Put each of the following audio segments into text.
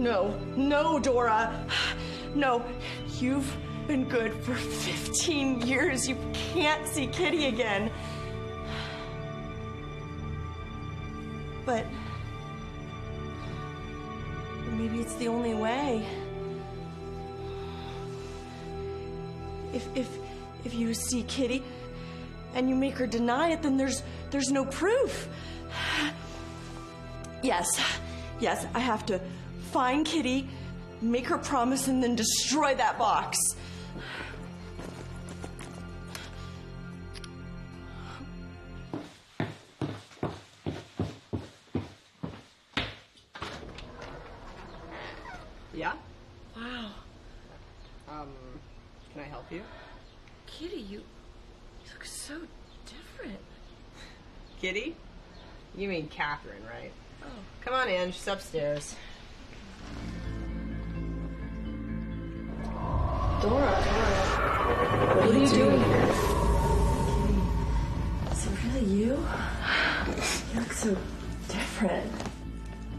No, no, Dora. No, you've been good for 15 years. You can't see Kitty again. But maybe it's the only way. If if if you see Kitty and you make her deny it, then there's there's no proof. Yes, yes, I have to find Kitty, make her promise, and then destroy that box. Yeah? Wow, Um, can I help you? Kitty, you, you look so different. Kitty? You mean Catherine, right? Oh. Come on in, she's upstairs. Dora, Dora, what are you doing here? Is it really you? You look so different.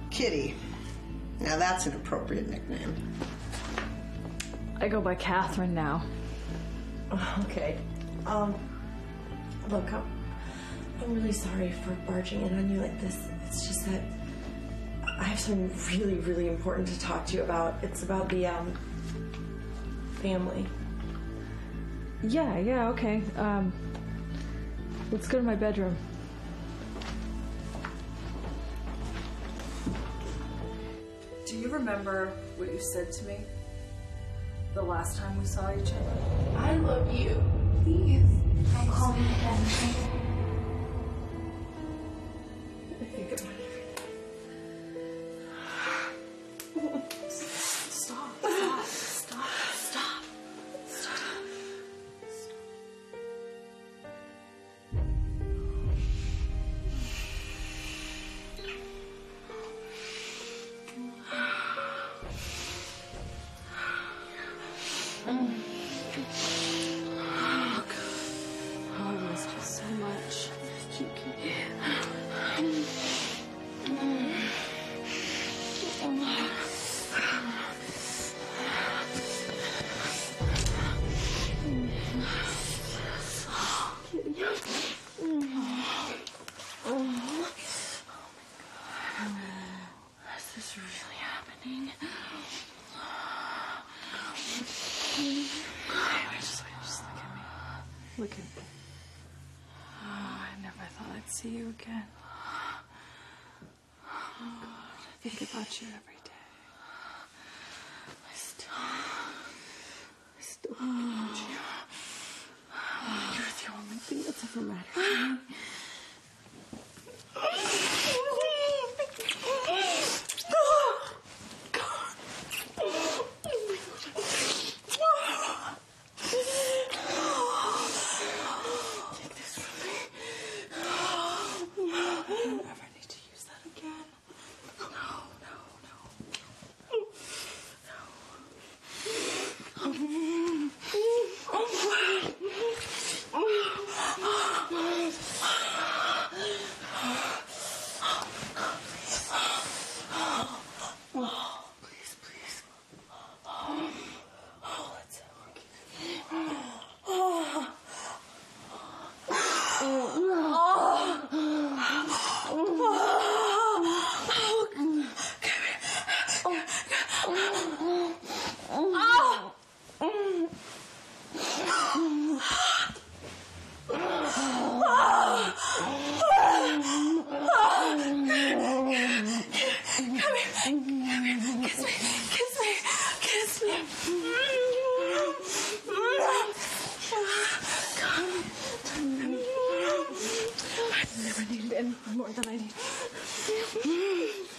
Kitty. Now that's an appropriate nickname. I go by Catherine now. Okay. Um, look, I'm, I'm really sorry for barging in on you like this. It's just that I have something really, really important to talk to you about. It's about the, um, family. Yeah, yeah, okay. Um, let's go to my bedroom. Do you remember what you said to me the last time we saw each other? I love you. Please. Don't call me again. This really happening? Just, just look at me. Look at me. Oh, I never thought I'd see you again. Oh, God, I think about you every day. I still, I still think about you. You're the only thing that's ever mattered to me. Oh. I've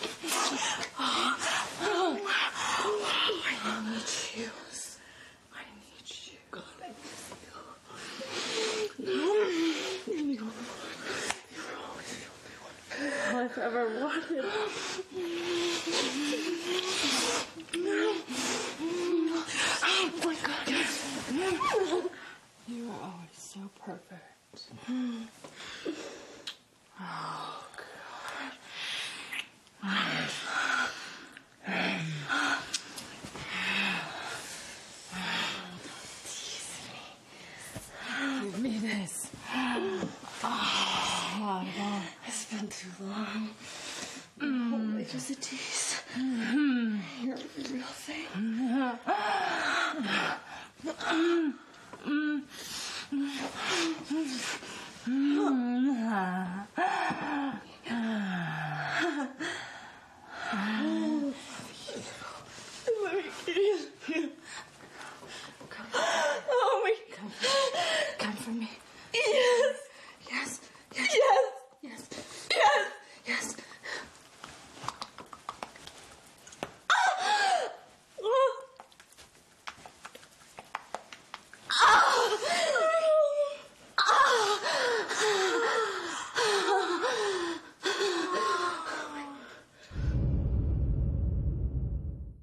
ever wanted. Oh my God. I need you are always the only one. I forever wanted to You are always so perfect. Oh, ハハハ。